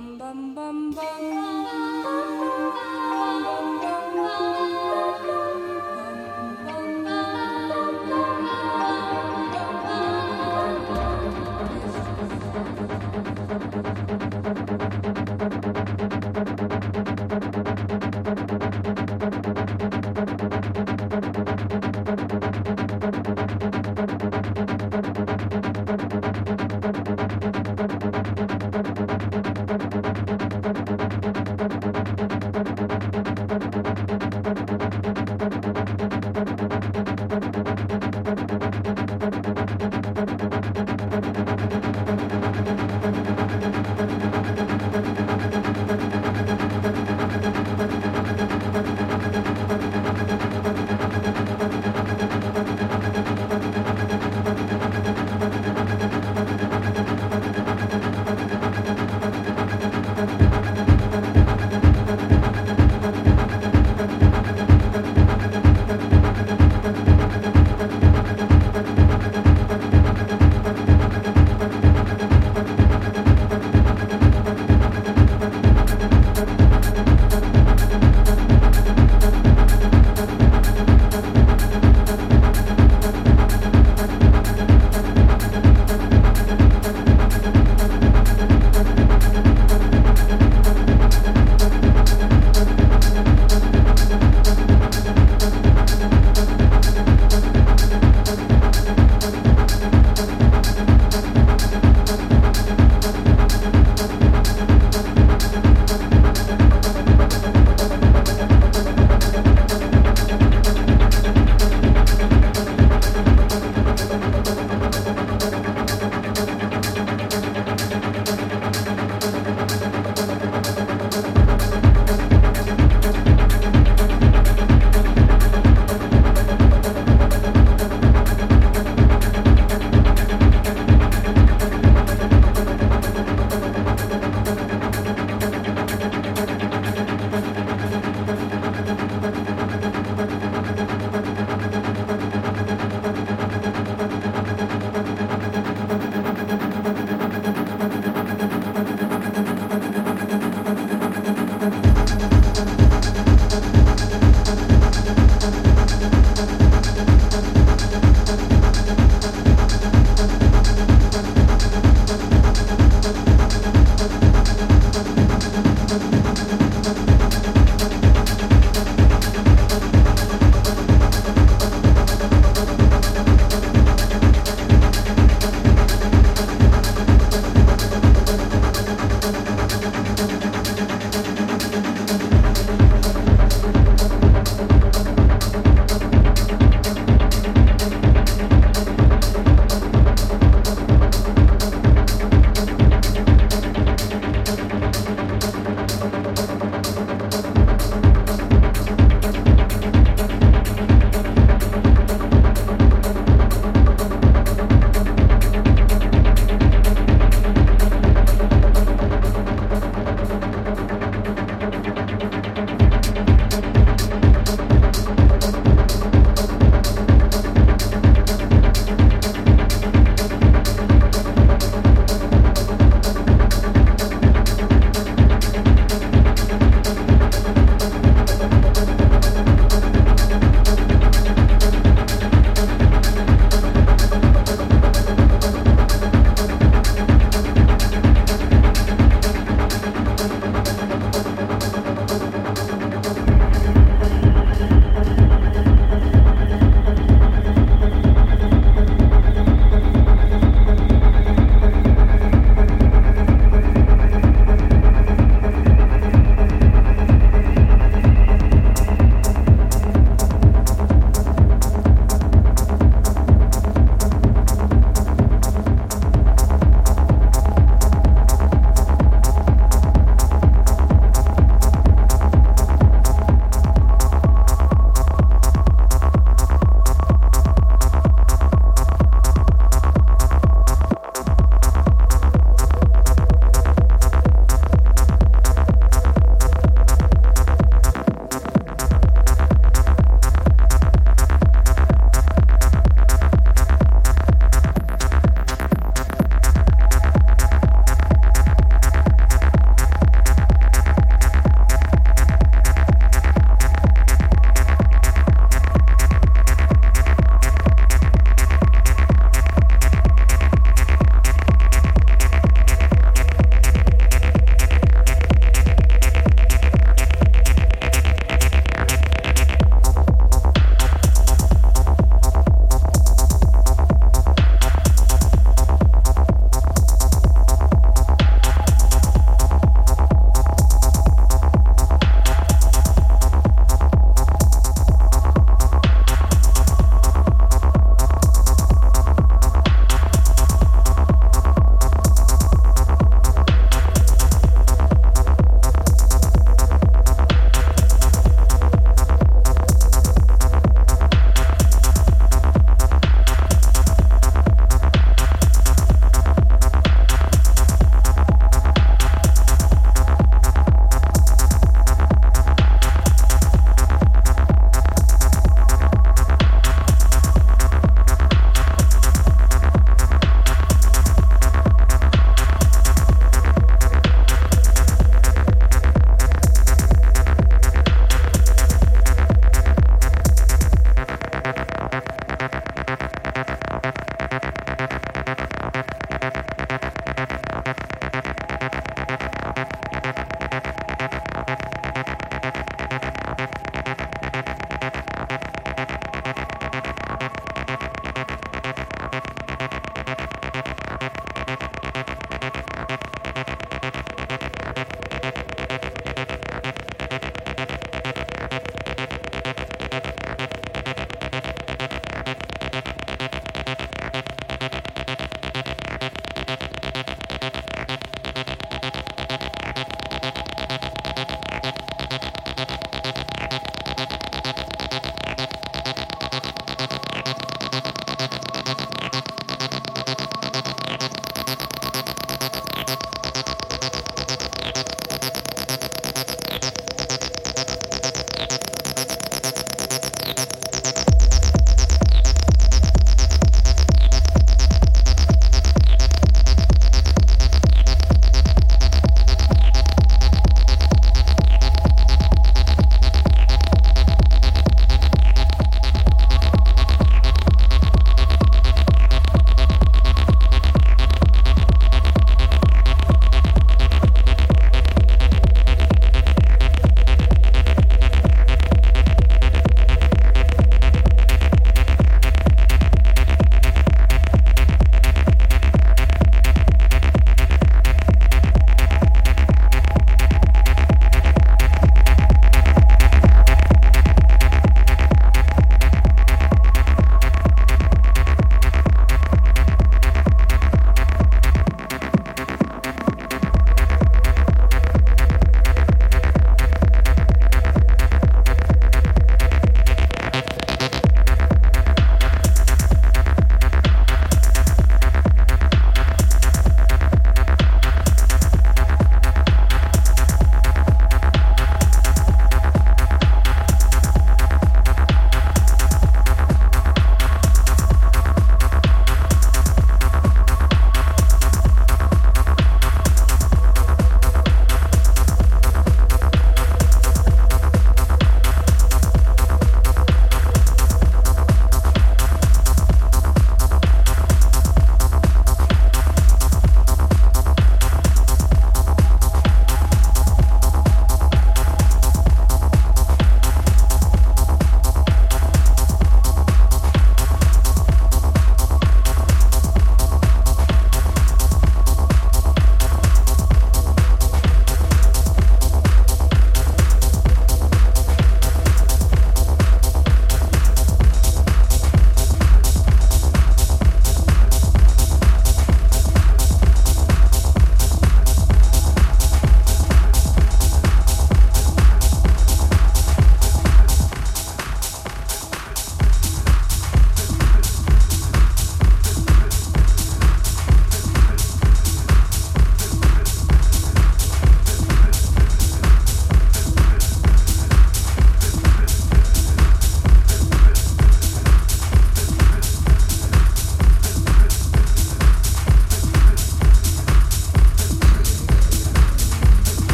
bum bum bum bum.